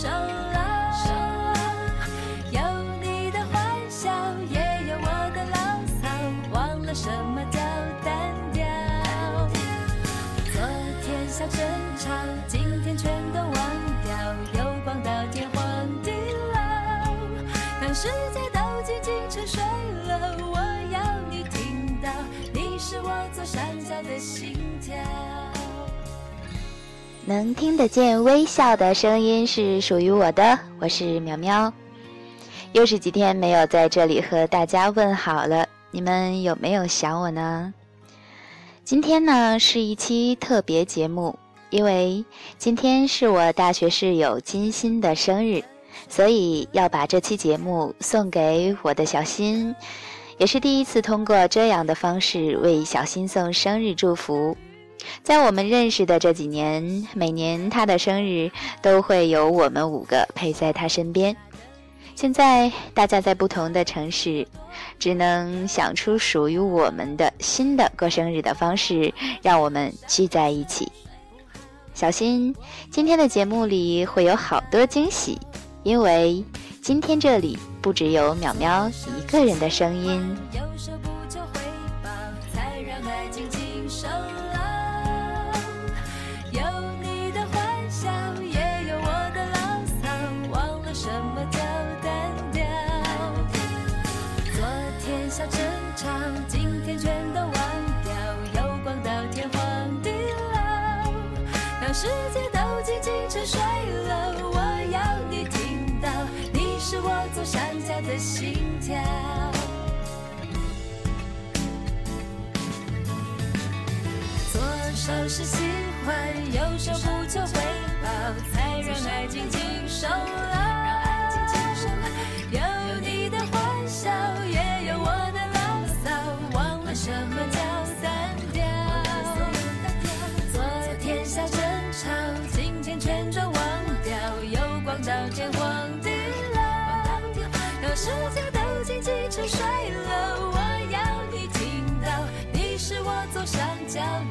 守牢，有你的欢笑，也有我的牢骚。忘了什么叫单调，昨天小争吵，今天全都忘掉。又逛到天荒地老，当世界都静静沉睡了，我要你听到，你是我左上角的星。能听得见微笑的声音是属于我的，我是苗苗。又是几天没有在这里和大家问好了，你们有没有想我呢？今天呢是一期特别节目，因为今天是我大学室友金鑫的生日，所以要把这期节目送给我的小新，也是第一次通过这样的方式为小新送生日祝福。在我们认识的这几年，每年他的生日都会有我们五个陪在他身边。现在大家在不同的城市，只能想出属于我们的新的过生日的方式，让我们聚在一起。小心，今天的节目里会有好多惊喜，因为今天这里不只有淼淼一个人的声音。睡了，我要你听到，你是我左上角的心跳。左手是喜欢，右手不求回报，才让爱静静守牢。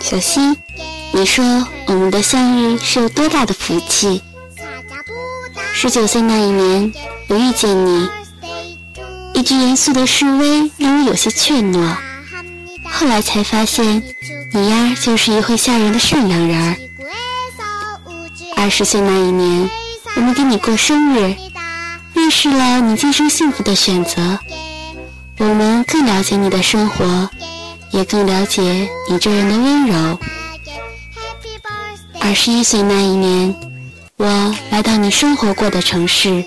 小溪，你说我们的相遇是有多大的福气？十九岁那一年，我遇见你，一句严肃的示威让我有些怯懦。后来才发现，你呀就是一会吓人的善良人儿。二十岁那一年，我们给你过生日，预示了你今生幸福的选择，我们更了解你的生活。也更了解你这人的温柔。二十一岁那一年，我来到你生活过的城市，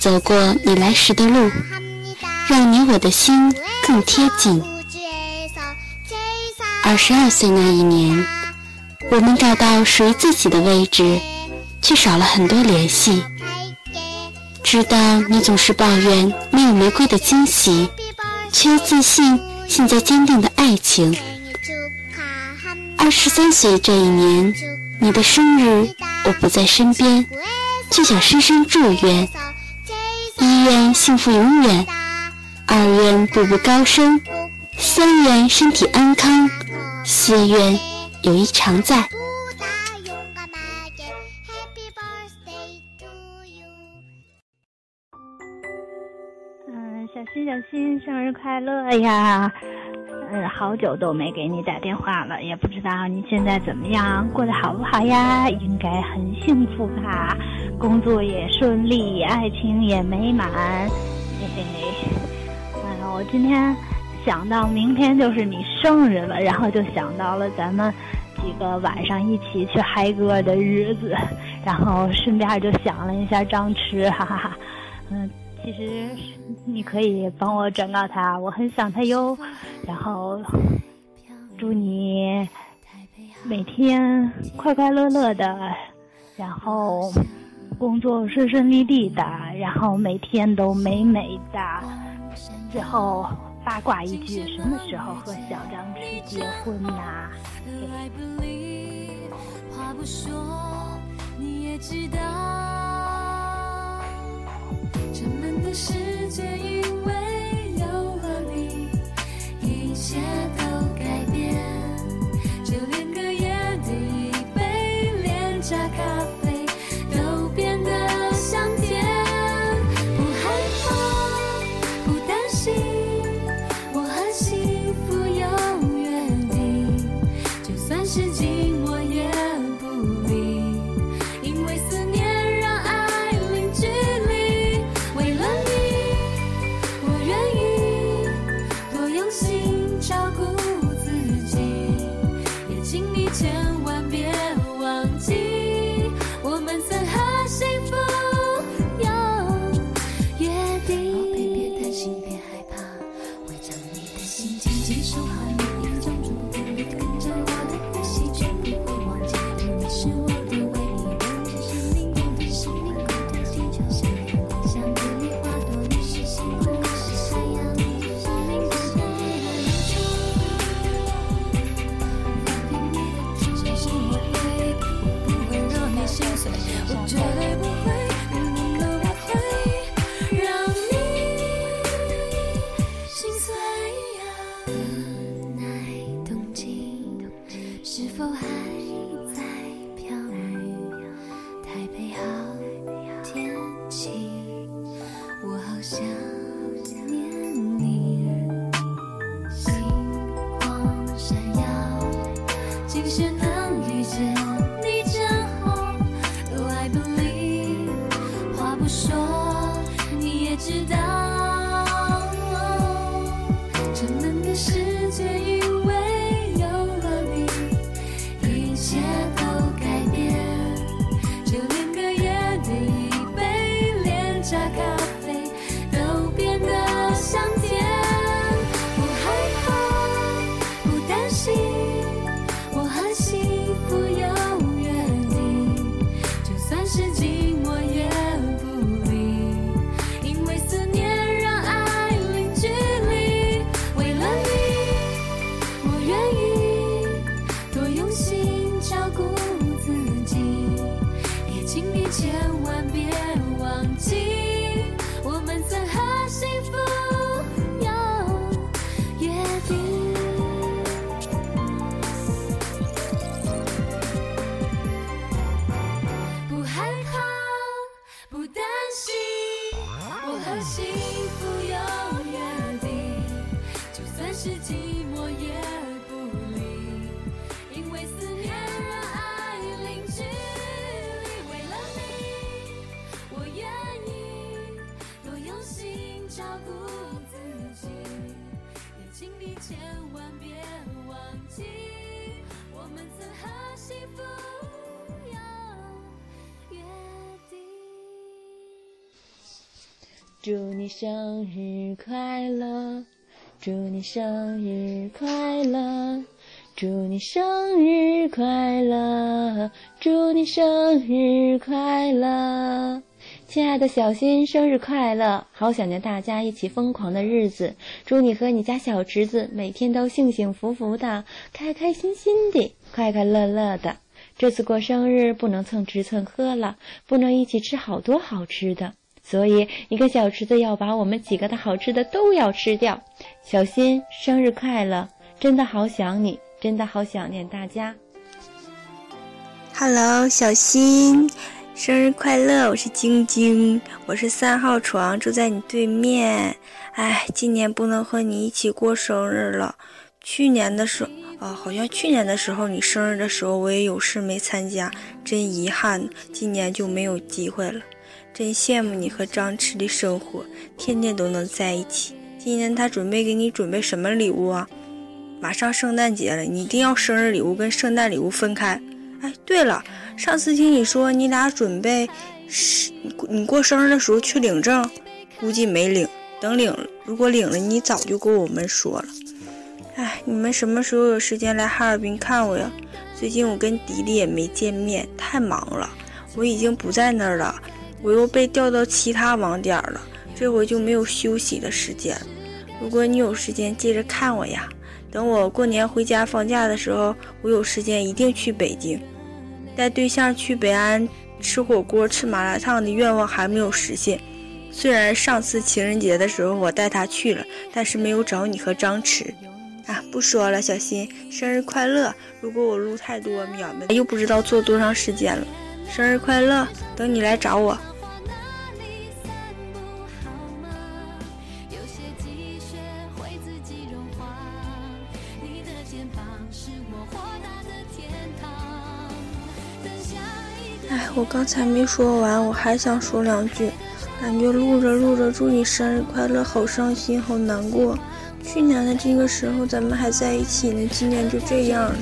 走过你来时的路，让你我的心更贴近。二十二岁那一年，我们找到属于自己的位置，却少了很多联系。知道你总是抱怨没有玫瑰的惊喜，却又自信。现在坚定的爱情。二十三岁这一年，你的生日我不在身边，就想深深祝愿：一愿幸福永远，二愿步步高升，三愿身体安康，四愿友谊常在。小新，生日快乐呀！嗯，好久都没给你打电话了，也不知道你现在怎么样，过得好不好呀？应该很幸福吧，工作也顺利，爱情也美满。嘿嘿嘿，哎呀，我今天想到明天就是你生日了，然后就想到了咱们几个晚上一起去嗨歌的日子，然后顺便就想了一下张弛，哈哈哈。嗯。其实你可以帮我转告他，我很想他哟。然后祝你每天快快乐乐的，然后工作顺顺利利的，然后每天都美美的。最后八卦一句，什么时候和小张去结婚呐？沉闷的世界，因为有了你，一切世界，祝你生日快乐，祝你生日快乐，祝你生日快乐，祝你生日快乐。亲爱的小新，生日快乐！好想念大家一起疯狂的日子，祝你和你家小侄子每天都幸幸福福的，开开心心的，快快乐乐的。这次过生日不能蹭吃蹭喝了，不能一起吃好多好吃的，所以一个小池子要把我们几个的好吃的都要吃掉。小新，生日快乐！真的好想你，真的好想念大家。Hello，小新，生日快乐！我是晶晶，我是三号床，住在你对面。哎，今年不能和你一起过生日了。去年的时候，啊，好像去年的时候你生日的时候我也有事没参加，真遗憾，今年就没有机会了。真羡慕你和张弛的生活，天天都能在一起。今年他准备给你准备什么礼物啊？马上圣诞节了，你一定要生日礼物跟圣诞礼物分开。哎，对了，上次听你说你俩准备是你过生日的时候去领证，估计没领。等领了，如果领了，你早就跟我们说了。哎，你们什么时候有时间来哈尔滨看我呀？最近我跟迪迪也没见面，太忙了。我已经不在那儿了，我又被调到其他网点了，这回就没有休息的时间。如果你有时间，记着看我呀。等我过年回家放假的时候，我有时间一定去北京。带对象去北安吃火锅、吃麻辣烫的愿望还没有实现。虽然上次情人节的时候我带他去了，但是没有找你和张弛。啊，不说了，小新，生日快乐！如果我录太多，秒们又不知道做多长时间了。生日快乐！等你来找我。哎，我刚才没说完，我还想说两句。感觉录着录着，祝你生日快乐，好伤心，好难过。去年的这个时候咱们还在一起呢，今年就这样了，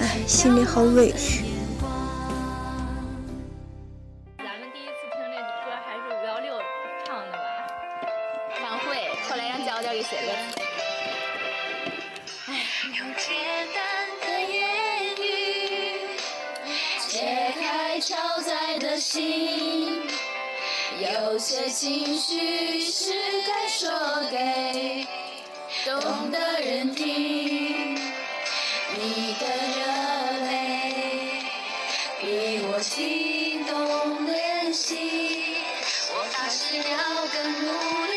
哎，心里好委屈。解开超载的心，有些情绪是该说给懂的人听。你的热泪比我心动怜惜，我发誓要更努力，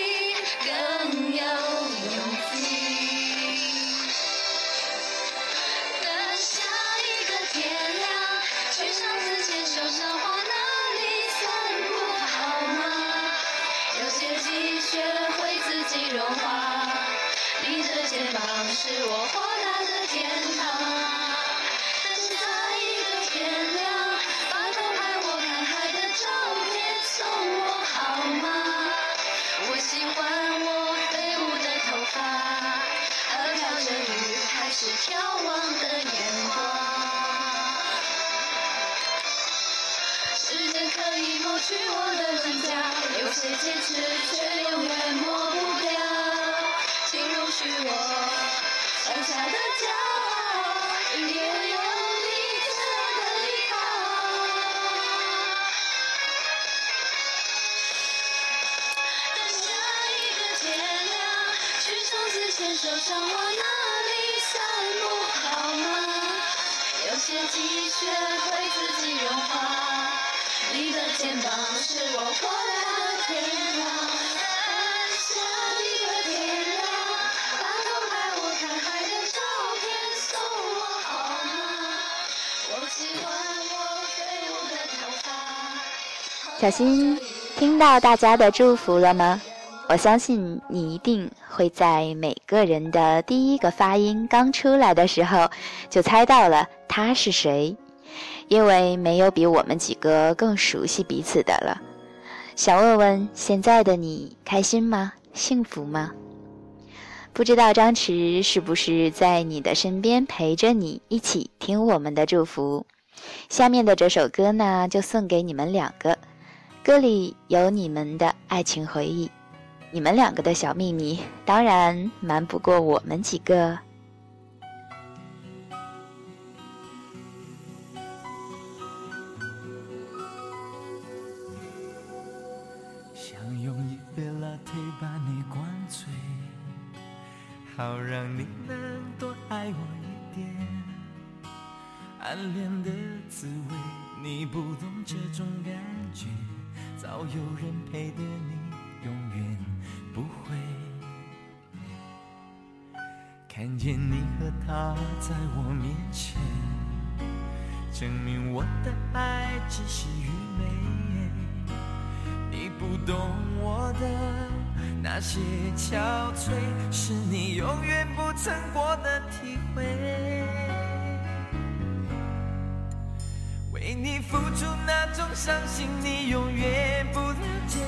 牵手赏花那里散步好吗？有些积雪会自己融化，你的肩膀是我豁达的天堂。等下一个天亮，把偷拍我看海的照片送我好吗？我喜欢我飞舞的头发。小新，听到大家的祝福了吗？我相信你一定会在每个人的第一个发音刚出来的时候，就猜到了他是谁，因为没有比我们几个更熟悉彼此的了。想问问现在的你开心吗？幸福吗？不知道张弛是不是在你的身边陪着你一起听我们的祝福？下面的这首歌呢，就送给你们两个。歌里有你们的爱情回忆，你们两个的小秘密，当然瞒不过我们几个。想用一杯 latte 把你灌醉，好让你能多爱我一点。暗恋的滋味，你不懂这种感觉，早有人陪的你永远不会。看见你和他在我面前，证明我的爱只是愚昧。你不懂我的那些憔悴，是你永远不曾过的体会。你付出那种伤心，你永远不了解。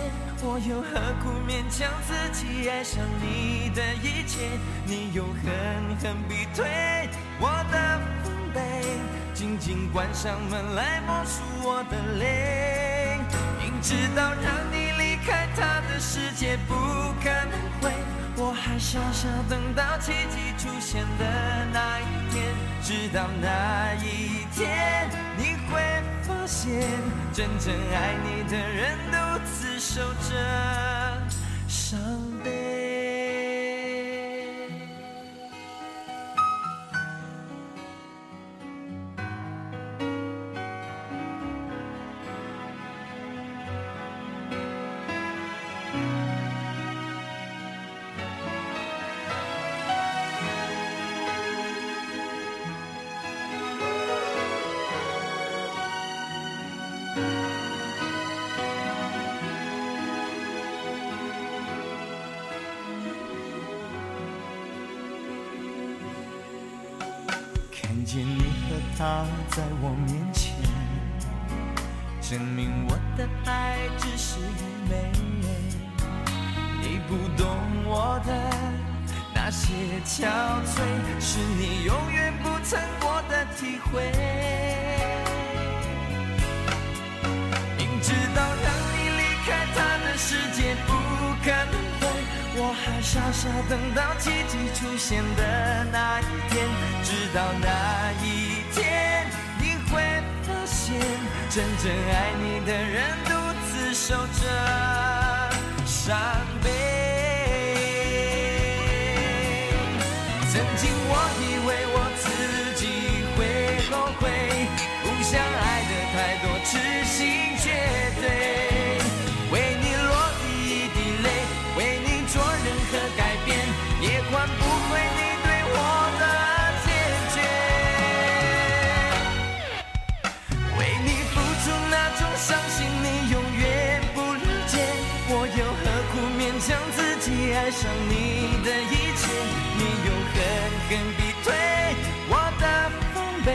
我又何苦勉强自己爱上你的一切？你又狠狠逼退我的防备，紧紧关上门来默数我的泪。明知道让你离开他的世界不可能会，我还傻傻等到奇迹出现的那一天，直到那一天，你会发现，真正爱你的人独自守着伤。他在我面前，证明我的爱只是愚昧。你不懂我的那些憔悴，是你永远不曾过的体会。傻傻等到奇迹出现的那一天，直到那一天，你会发现，真正爱你的人独自守着伤悲。上你的一切？你又狠狠逼退我的防备，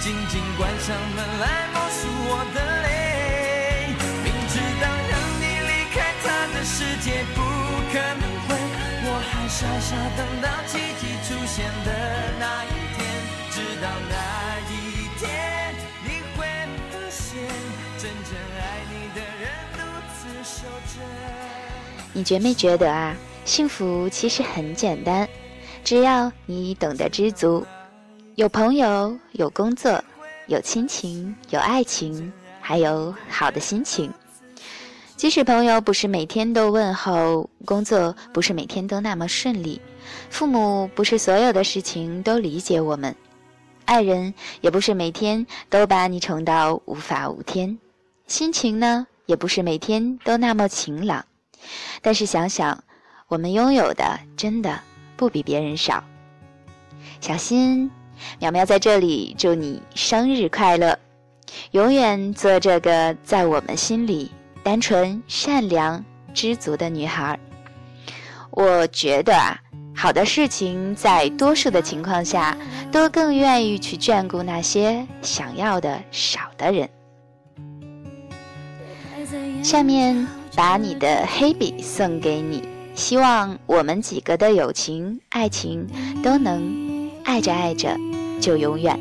紧紧关上门来默数我的泪。明知道让你离开他的世界不可能会，我还傻傻等到奇迹出现的那一天，直到那一天，你会发现，真正爱你的人独自守着。你觉没觉得啊？幸福其实很简单，只要你懂得知足，有朋友，有工作，有亲情，有爱情，还有好的心情。即使朋友不是每天都问候，工作不是每天都那么顺利，父母不是所有的事情都理解我们，爱人也不是每天都把你宠到无法无天，心情呢也不是每天都那么晴朗。但是想想，我们拥有的真的不比别人少。小新，苗苗在这里祝你生日快乐，永远做这个在我们心里单纯、善良、知足的女孩。我觉得啊，好的事情在多数的情况下都更愿意去眷顾那些想要的少的人。下面把你的黑笔送给你，希望我们几个的友情、爱情都能爱着爱着就永远。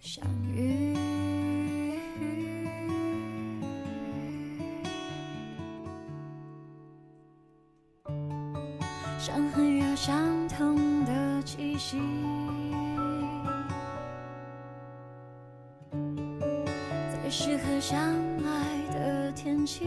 相遇，伤痕有相同的气息，在适合相爱天气，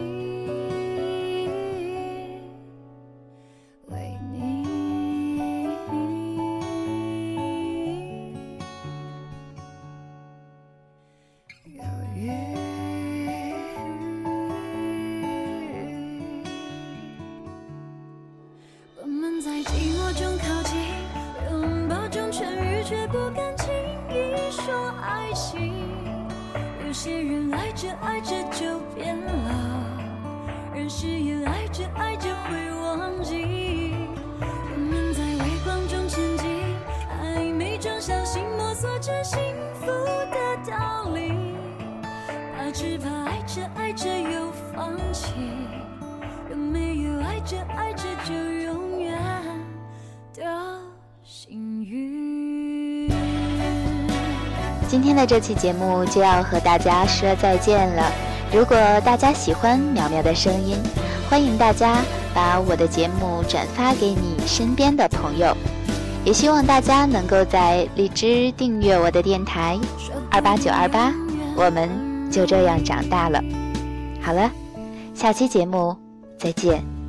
怕只怕爱着爱着又放弃，有没有爱着爱着就永远的幸运？今天的这期节目就要和大家说再见了。如果大家喜欢苗苗的声音，欢迎大家把我的节目转发给你身边的朋友。也希望大家能够在荔枝订阅我的电台二八九二八，我们就这样长大了。好了，下期节目再见。